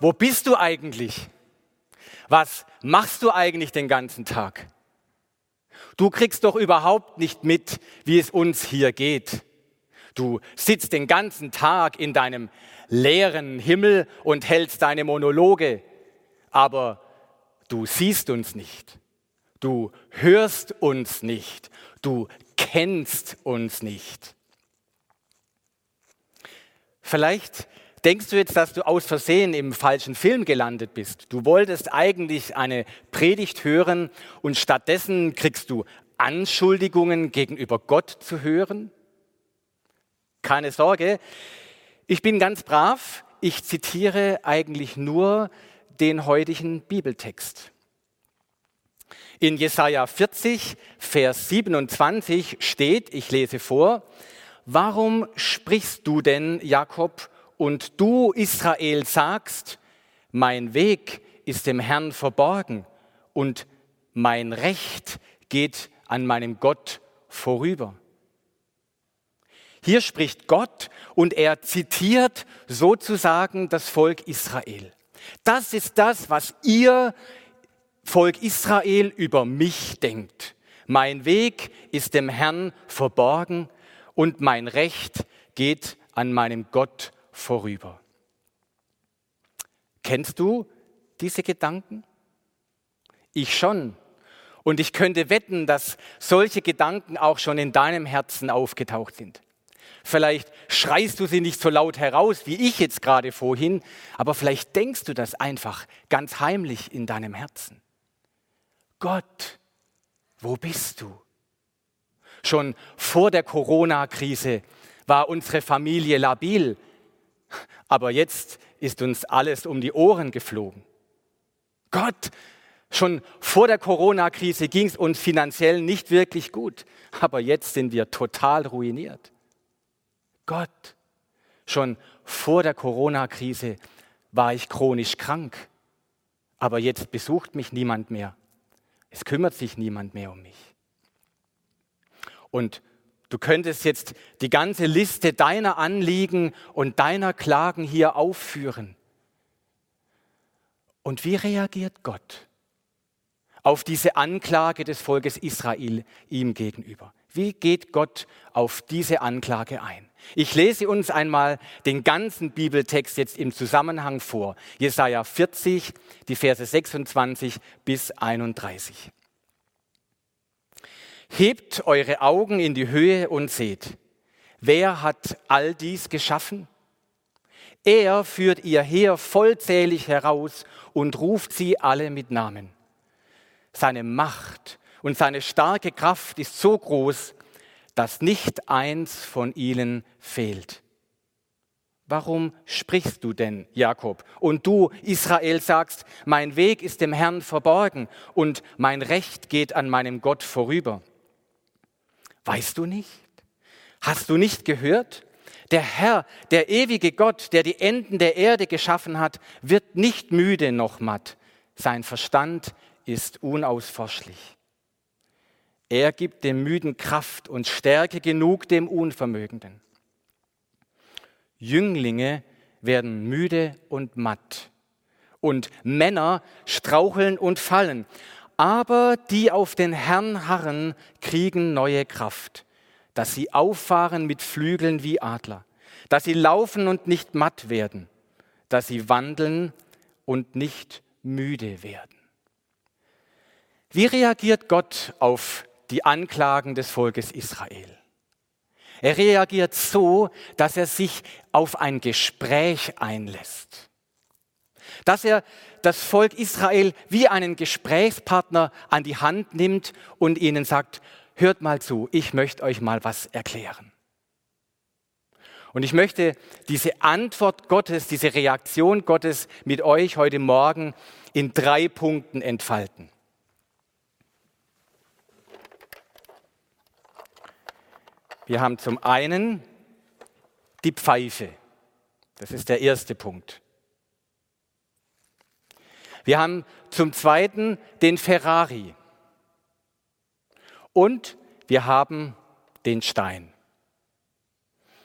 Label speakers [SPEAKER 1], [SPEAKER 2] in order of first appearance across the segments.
[SPEAKER 1] Wo bist du eigentlich? Was machst du eigentlich den ganzen Tag? Du kriegst doch überhaupt nicht mit, wie es uns hier geht. Du sitzt den ganzen Tag in deinem leeren Himmel und hältst deine Monologe, aber du siehst uns nicht. Du hörst uns nicht. Du kennst uns nicht. Vielleicht denkst du jetzt, dass du aus Versehen im falschen Film gelandet bist. Du wolltest eigentlich eine Predigt hören und stattdessen kriegst du Anschuldigungen gegenüber Gott zu hören? Keine Sorge, ich bin ganz brav. Ich zitiere eigentlich nur den heutigen Bibeltext. In Jesaja 40, Vers 27 steht, ich lese vor, Warum sprichst du denn, Jakob, und du, Israel, sagst, mein Weg ist dem Herrn verborgen und mein Recht geht an meinem Gott vorüber. Hier spricht Gott und er zitiert sozusagen das Volk Israel. Das ist das, was ihr Volk Israel über mich denkt. Mein Weg ist dem Herrn verborgen und mein Recht geht an meinem Gott vorüber vorüber. Kennst du diese Gedanken? Ich schon. Und ich könnte wetten, dass solche Gedanken auch schon in deinem Herzen aufgetaucht sind. Vielleicht schreist du sie nicht so laut heraus wie ich jetzt gerade vorhin, aber vielleicht denkst du das einfach ganz heimlich in deinem Herzen. Gott, wo bist du? Schon vor der Corona-Krise war unsere Familie labil. Aber jetzt ist uns alles um die Ohren geflogen. Gott, schon vor der Corona-Krise ging es uns finanziell nicht wirklich gut, aber jetzt sind wir total ruiniert. Gott, schon vor der Corona-Krise war ich chronisch krank, aber jetzt besucht mich niemand mehr. Es kümmert sich niemand mehr um mich. Und Du könntest jetzt die ganze Liste deiner Anliegen und deiner Klagen hier aufführen. Und wie reagiert Gott auf diese Anklage des Volkes Israel ihm gegenüber? Wie geht Gott auf diese Anklage ein? Ich lese uns einmal den ganzen Bibeltext jetzt im Zusammenhang vor. Jesaja 40, die Verse 26 bis 31. Hebt eure Augen in die Höhe und seht, wer hat all dies geschaffen? Er führt ihr Heer vollzählig heraus und ruft sie alle mit Namen. Seine Macht und seine starke Kraft ist so groß, dass nicht eins von ihnen fehlt. Warum sprichst du denn, Jakob? Und du, Israel, sagst, mein Weg ist dem Herrn verborgen und mein Recht geht an meinem Gott vorüber. Weißt du nicht? Hast du nicht gehört? Der Herr, der ewige Gott, der die Enden der Erde geschaffen hat, wird nicht müde noch matt. Sein Verstand ist unausforschlich. Er gibt dem Müden Kraft und Stärke genug dem Unvermögenden. Jünglinge werden müde und matt und Männer straucheln und fallen. Aber die auf den Herrn harren, kriegen neue Kraft, dass sie auffahren mit Flügeln wie Adler, dass sie laufen und nicht matt werden, dass sie wandeln und nicht müde werden. Wie reagiert Gott auf die Anklagen des Volkes Israel? Er reagiert so, dass er sich auf ein Gespräch einlässt dass er das Volk Israel wie einen Gesprächspartner an die Hand nimmt und ihnen sagt, hört mal zu, ich möchte euch mal was erklären. Und ich möchte diese Antwort Gottes, diese Reaktion Gottes mit euch heute Morgen in drei Punkten entfalten. Wir haben zum einen die Pfeife. Das ist der erste Punkt. Wir haben zum zweiten den Ferrari. Und wir haben den Stein.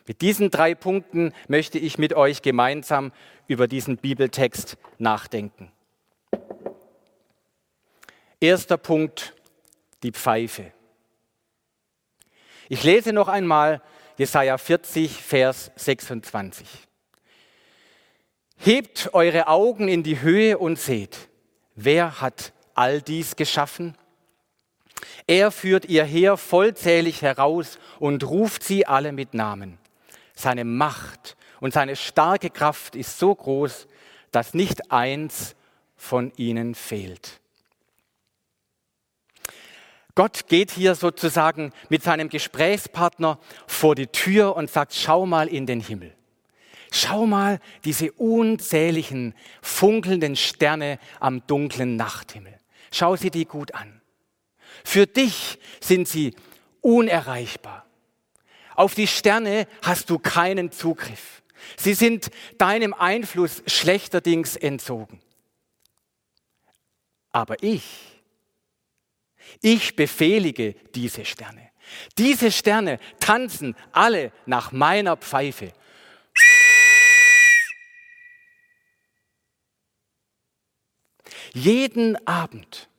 [SPEAKER 1] Mit diesen drei Punkten möchte ich mit euch gemeinsam über diesen Bibeltext nachdenken. Erster Punkt, die Pfeife. Ich lese noch einmal Jesaja 40, Vers 26. Hebt eure Augen in die Höhe und seht, wer hat all dies geschaffen? Er führt ihr Heer vollzählig heraus und ruft sie alle mit Namen. Seine Macht und seine starke Kraft ist so groß, dass nicht eins von ihnen fehlt. Gott geht hier sozusagen mit seinem Gesprächspartner vor die Tür und sagt, schau mal in den Himmel. Schau mal diese unzähligen funkelnden Sterne am dunklen Nachthimmel. Schau sie dir gut an. Für dich sind sie unerreichbar. Auf die Sterne hast du keinen Zugriff. Sie sind deinem Einfluss schlechterdings entzogen. Aber ich, ich befehlige diese Sterne. Diese Sterne tanzen alle nach meiner Pfeife. Jeden Abend,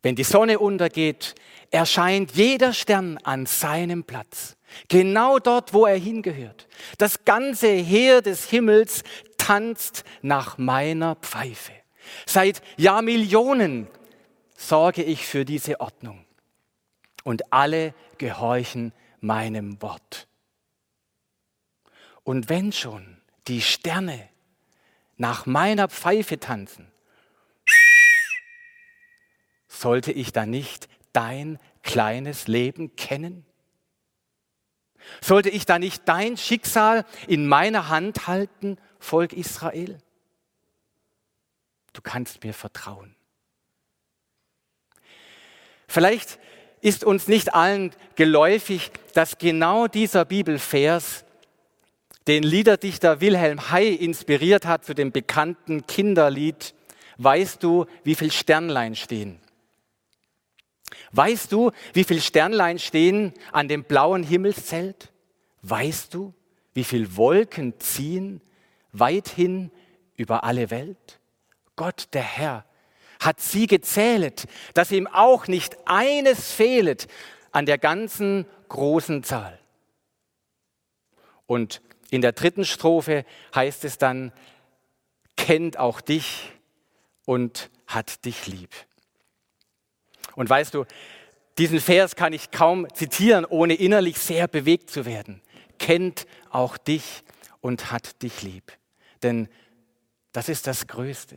[SPEAKER 1] wenn die Sonne untergeht, erscheint jeder Stern an seinem Platz. Genau dort, wo er hingehört. Das ganze Heer des Himmels tanzt nach meiner Pfeife. Seit Jahrmillionen sorge ich für diese Ordnung. Und alle gehorchen meinem Wort. Und wenn schon die Sterne nach meiner Pfeife tanzen, sollte ich dann nicht dein kleines Leben kennen? Sollte ich da nicht dein Schicksal in meiner Hand halten, Volk Israel? Du kannst mir vertrauen. Vielleicht ist uns nicht allen geläufig, dass genau dieser Bibelvers den Liederdichter Wilhelm Hay inspiriert hat zu dem bekannten Kinderlied Weißt du, wie viel Sternlein stehen? Weißt du, wie viele Sternlein stehen an dem blauen Himmelszelt? Weißt du, wie viele Wolken ziehen weithin über alle Welt? Gott, der Herr, hat sie gezählet, dass ihm auch nicht eines fehlet an der ganzen großen Zahl. Und in der dritten Strophe heißt es dann, kennt auch dich und hat dich lieb. Und weißt du, diesen Vers kann ich kaum zitieren, ohne innerlich sehr bewegt zu werden. Kennt auch dich und hat dich lieb. Denn das ist das Größte,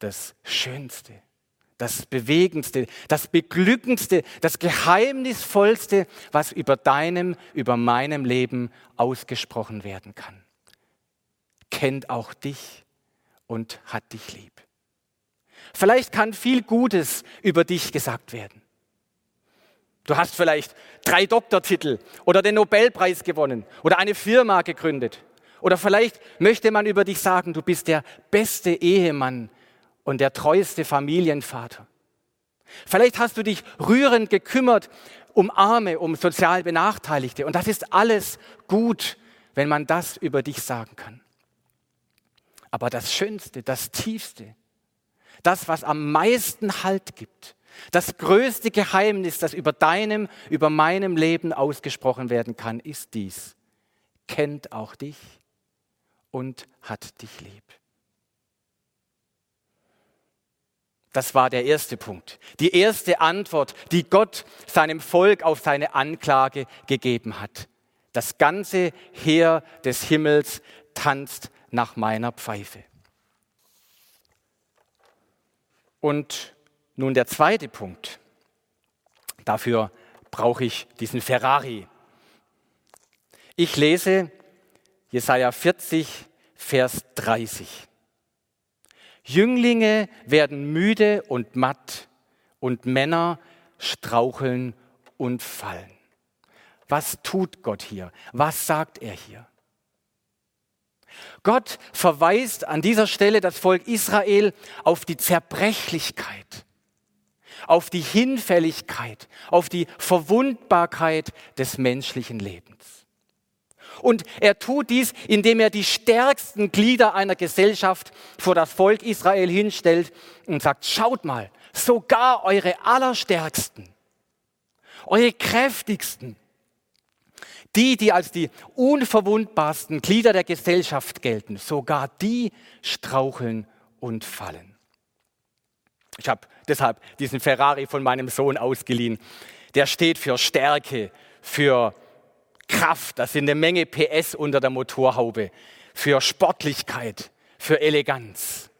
[SPEAKER 1] das Schönste, das Bewegendste, das Beglückendste, das Geheimnisvollste, was über deinem, über meinem Leben ausgesprochen werden kann. Kennt auch dich und hat dich lieb. Vielleicht kann viel Gutes über dich gesagt werden. Du hast vielleicht drei Doktortitel oder den Nobelpreis gewonnen oder eine Firma gegründet. Oder vielleicht möchte man über dich sagen, du bist der beste Ehemann und der treueste Familienvater. Vielleicht hast du dich rührend gekümmert um Arme, um sozial Benachteiligte. Und das ist alles gut, wenn man das über dich sagen kann. Aber das Schönste, das Tiefste, das, was am meisten Halt gibt, das größte Geheimnis, das über deinem, über meinem Leben ausgesprochen werden kann, ist dies. Kennt auch dich und hat dich lieb. Das war der erste Punkt. Die erste Antwort, die Gott seinem Volk auf seine Anklage gegeben hat. Das ganze Heer des Himmels tanzt nach meiner Pfeife. Und nun der zweite Punkt. Dafür brauche ich diesen Ferrari. Ich lese Jesaja 40, Vers 30. Jünglinge werden müde und matt und Männer straucheln und fallen. Was tut Gott hier? Was sagt er hier? Gott verweist an dieser Stelle das Volk Israel auf die Zerbrechlichkeit, auf die Hinfälligkeit, auf die Verwundbarkeit des menschlichen Lebens. Und er tut dies, indem er die stärksten Glieder einer Gesellschaft vor das Volk Israel hinstellt und sagt, schaut mal, sogar eure allerstärksten, eure kräftigsten, die, die als die unverwundbarsten Glieder der Gesellschaft gelten, sogar die straucheln und fallen. Ich habe deshalb diesen Ferrari von meinem Sohn ausgeliehen. Der steht für Stärke, für Kraft, das sind eine Menge PS unter der Motorhaube, für Sportlichkeit, für Eleganz.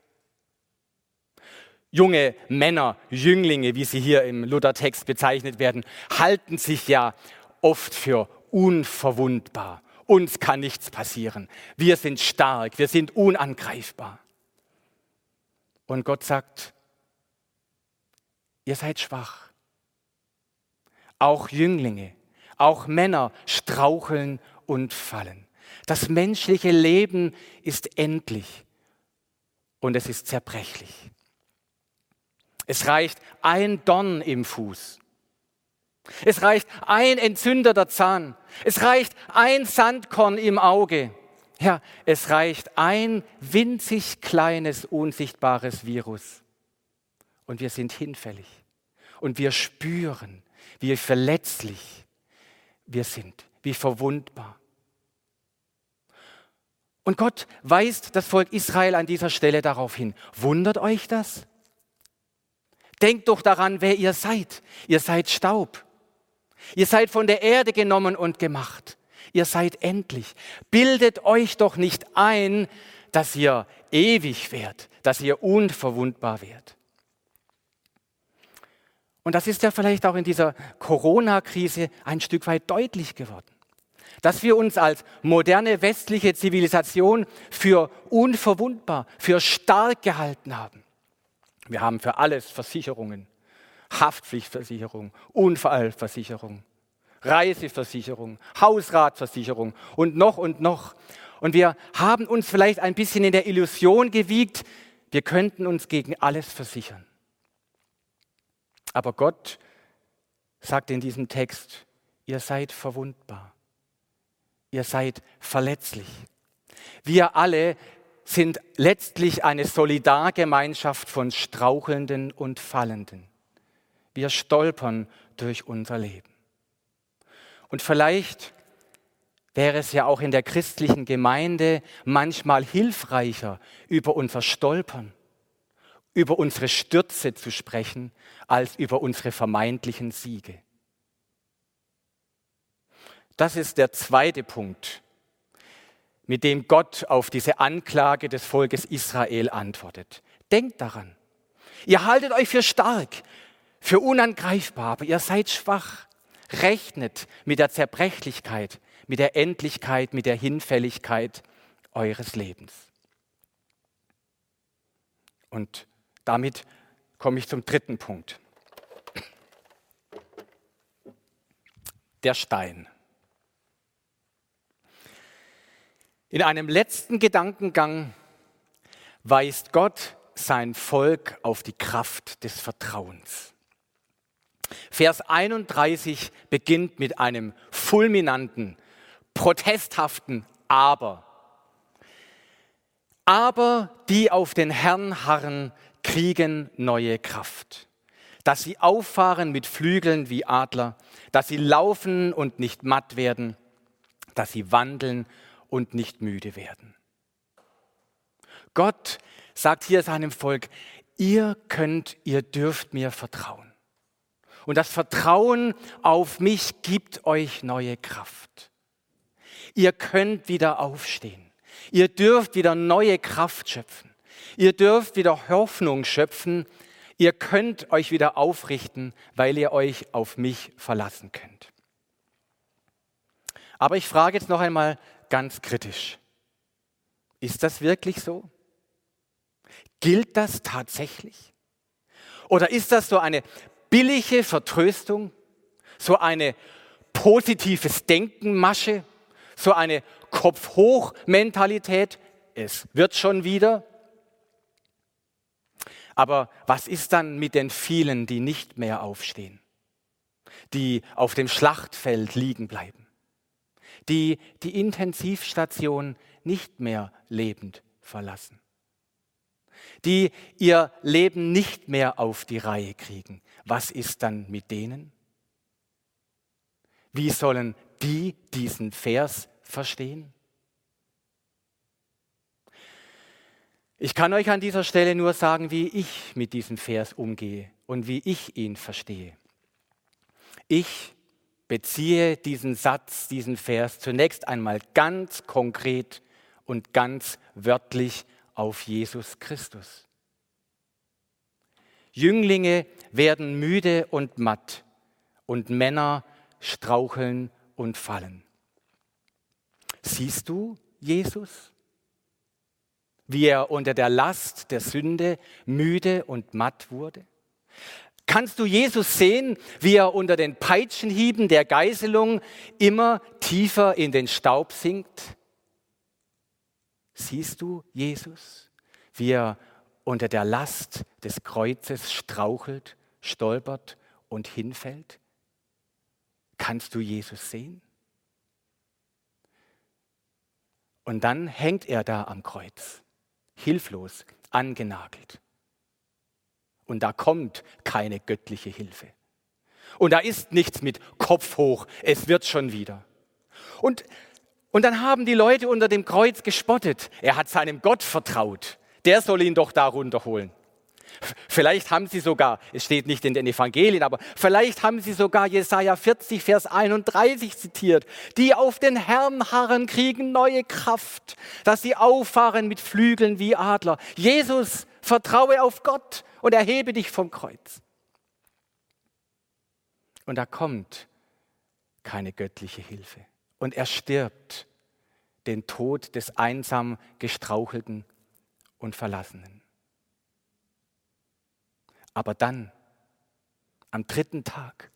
[SPEAKER 1] Junge Männer, Jünglinge, wie sie hier im Luthertext bezeichnet werden, halten sich ja oft für unverwundbar. Uns kann nichts passieren. Wir sind stark, wir sind unangreifbar. Und Gott sagt, ihr seid schwach. Auch Jünglinge, auch Männer straucheln und fallen. Das menschliche Leben ist endlich und es ist zerbrechlich. Es reicht ein Dorn im Fuß es reicht ein entzündeter Zahn. Es reicht ein Sandkorn im Auge. Ja, es reicht ein winzig kleines, unsichtbares Virus. Und wir sind hinfällig. Und wir spüren, wie verletzlich wir sind, wie verwundbar. Und Gott weist das Volk Israel an dieser Stelle darauf hin. Wundert euch das? Denkt doch daran, wer ihr seid. Ihr seid Staub. Ihr seid von der Erde genommen und gemacht. Ihr seid endlich. Bildet euch doch nicht ein, dass ihr ewig werdet, dass ihr unverwundbar werdet. Und das ist ja vielleicht auch in dieser Corona-Krise ein Stück weit deutlich geworden. Dass wir uns als moderne westliche Zivilisation für unverwundbar, für stark gehalten haben. Wir haben für alles Versicherungen. Haftpflichtversicherung, Unfallversicherung, Reiseversicherung, Hausratversicherung und noch und noch. Und wir haben uns vielleicht ein bisschen in der Illusion gewiegt, wir könnten uns gegen alles versichern. Aber Gott sagt in diesem Text, ihr seid verwundbar, ihr seid verletzlich. Wir alle sind letztlich eine Solidargemeinschaft von Strauchelnden und Fallenden. Wir stolpern durch unser Leben. Und vielleicht wäre es ja auch in der christlichen Gemeinde manchmal hilfreicher, über unser Stolpern, über unsere Stürze zu sprechen, als über unsere vermeintlichen Siege. Das ist der zweite Punkt, mit dem Gott auf diese Anklage des Volkes Israel antwortet. Denkt daran. Ihr haltet euch für stark, für unangreifbar, aber ihr seid schwach. Rechnet mit der Zerbrechlichkeit, mit der Endlichkeit, mit der Hinfälligkeit eures Lebens. Und damit komme ich zum dritten Punkt. Der Stein. In einem letzten Gedankengang weist Gott sein Volk auf die Kraft des Vertrauens. Vers 31 beginnt mit einem fulminanten, protesthaften Aber. Aber die auf den Herrn harren, kriegen neue Kraft. Dass sie auffahren mit Flügeln wie Adler, dass sie laufen und nicht matt werden, dass sie wandeln und nicht müde werden. Gott sagt hier seinem Volk, ihr könnt, ihr dürft mir vertrauen. Und das Vertrauen auf mich gibt euch neue Kraft. Ihr könnt wieder aufstehen. Ihr dürft wieder neue Kraft schöpfen. Ihr dürft wieder Hoffnung schöpfen. Ihr könnt euch wieder aufrichten, weil ihr euch auf mich verlassen könnt. Aber ich frage jetzt noch einmal ganz kritisch. Ist das wirklich so? Gilt das tatsächlich? Oder ist das so eine billige Vertröstung, so eine positives Denkenmasche, so eine Kopf-hoch-Mentalität? Es wird schon wieder. Aber was ist dann mit den vielen, die nicht mehr aufstehen, die auf dem Schlachtfeld liegen bleiben, die die Intensivstation nicht mehr lebend verlassen, die ihr Leben nicht mehr auf die Reihe kriegen? Was ist dann mit denen? Wie sollen die diesen Vers verstehen? Ich kann euch an dieser Stelle nur sagen, wie ich mit diesem Vers umgehe und wie ich ihn verstehe. Ich beziehe diesen Satz, diesen Vers zunächst einmal ganz konkret und ganz wörtlich auf Jesus Christus. Jünglinge werden müde und matt und Männer straucheln und fallen. Siehst du Jesus? wie er unter der Last der Sünde müde und matt wurde? Kannst du Jesus sehen, wie er unter den Peitschenhieben der Geißelung immer tiefer in den Staub sinkt? Siehst du Jesus, wie er unter der Last des Kreuzes strauchelt, stolpert und hinfällt? Kannst du Jesus sehen? Und dann hängt er da am Kreuz hilflos, angenagelt. Und da kommt keine göttliche Hilfe. Und da ist nichts mit Kopf hoch, es wird schon wieder. Und, und dann haben die Leute unter dem Kreuz gespottet. Er hat seinem Gott vertraut. Der soll ihn doch da runterholen. Vielleicht haben sie sogar, es steht nicht in den Evangelien, aber vielleicht haben sie sogar Jesaja 40, Vers 31 zitiert. Die auf den Herrn harren, kriegen neue Kraft, dass sie auffahren mit Flügeln wie Adler. Jesus, vertraue auf Gott und erhebe dich vom Kreuz. Und da kommt keine göttliche Hilfe. Und er stirbt den Tod des einsam gestrauchelten und Verlassenen. Aber dann, am dritten Tag,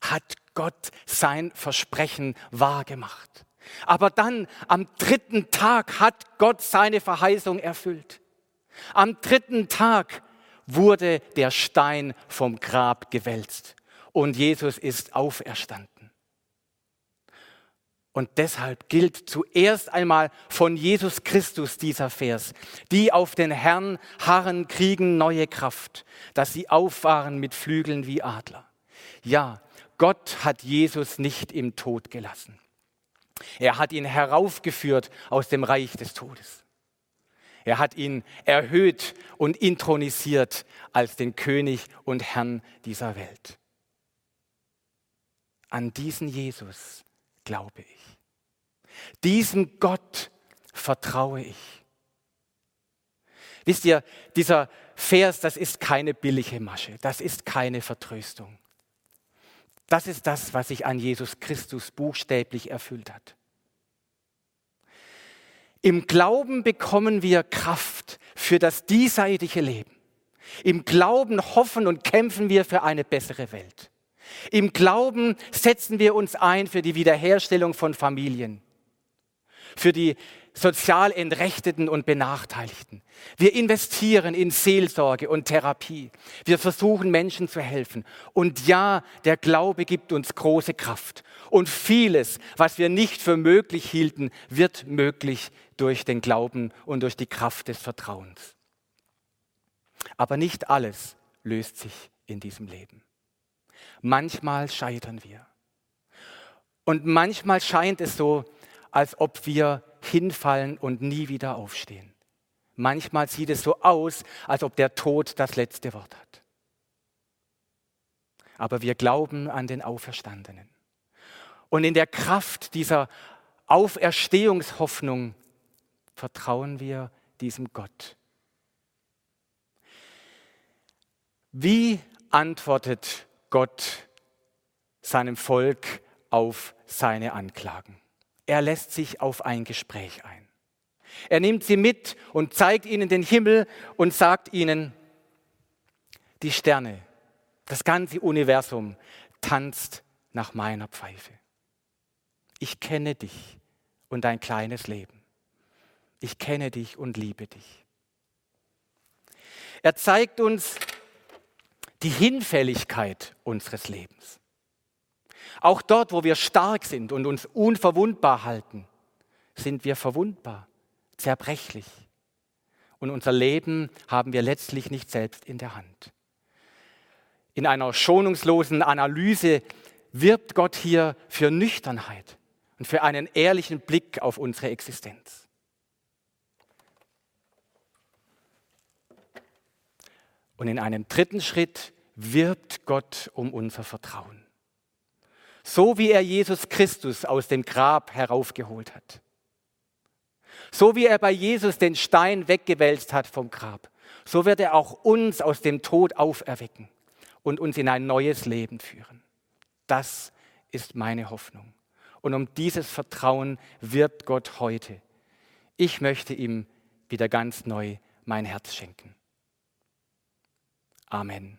[SPEAKER 1] hat Gott sein Versprechen wahrgemacht. Aber dann, am dritten Tag, hat Gott seine Verheißung erfüllt. Am dritten Tag wurde der Stein vom Grab gewälzt und Jesus ist auferstanden. Und deshalb gilt zuerst einmal von Jesus Christus dieser Vers. Die auf den Herrn harren, kriegen neue Kraft, dass sie auffahren mit Flügeln wie Adler. Ja, Gott hat Jesus nicht im Tod gelassen. Er hat ihn heraufgeführt aus dem Reich des Todes. Er hat ihn erhöht und intronisiert als den König und Herrn dieser Welt. An diesen Jesus glaube ich. Diesem Gott vertraue ich. Wisst ihr, dieser Vers, das ist keine billige Masche, das ist keine Vertröstung. Das ist das, was sich an Jesus Christus buchstäblich erfüllt hat. Im Glauben bekommen wir Kraft für das diesseitige Leben. Im Glauben hoffen und kämpfen wir für eine bessere Welt. Im Glauben setzen wir uns ein für die Wiederherstellung von Familien für die sozial Entrechteten und Benachteiligten. Wir investieren in Seelsorge und Therapie. Wir versuchen Menschen zu helfen. Und ja, der Glaube gibt uns große Kraft. Und vieles, was wir nicht für möglich hielten, wird möglich durch den Glauben und durch die Kraft des Vertrauens. Aber nicht alles löst sich in diesem Leben. Manchmal scheitern wir. Und manchmal scheint es so, als ob wir hinfallen und nie wieder aufstehen. Manchmal sieht es so aus, als ob der Tod das letzte Wort hat. Aber wir glauben an den Auferstandenen. Und in der Kraft dieser Auferstehungshoffnung vertrauen wir diesem Gott. Wie antwortet Gott seinem Volk auf seine Anklagen. Er lässt sich auf ein Gespräch ein. Er nimmt sie mit und zeigt ihnen den Himmel und sagt ihnen, die Sterne, das ganze Universum tanzt nach meiner Pfeife. Ich kenne dich und dein kleines Leben. Ich kenne dich und liebe dich. Er zeigt uns die Hinfälligkeit unseres Lebens. Auch dort, wo wir stark sind und uns unverwundbar halten, sind wir verwundbar, zerbrechlich. Und unser Leben haben wir letztlich nicht selbst in der Hand. In einer schonungslosen Analyse wirbt Gott hier für Nüchternheit und für einen ehrlichen Blick auf unsere Existenz. Und in einem dritten Schritt wirbt Gott um unser Vertrauen. So wie er Jesus Christus aus dem Grab heraufgeholt hat. So wie er bei Jesus den Stein weggewälzt hat vom Grab, so wird er auch uns aus dem Tod auferwecken und uns in ein neues Leben führen. Das ist meine Hoffnung. Und um dieses Vertrauen wirbt Gott heute. Ich möchte ihm wieder ganz neu mein Herz schenken. Amen.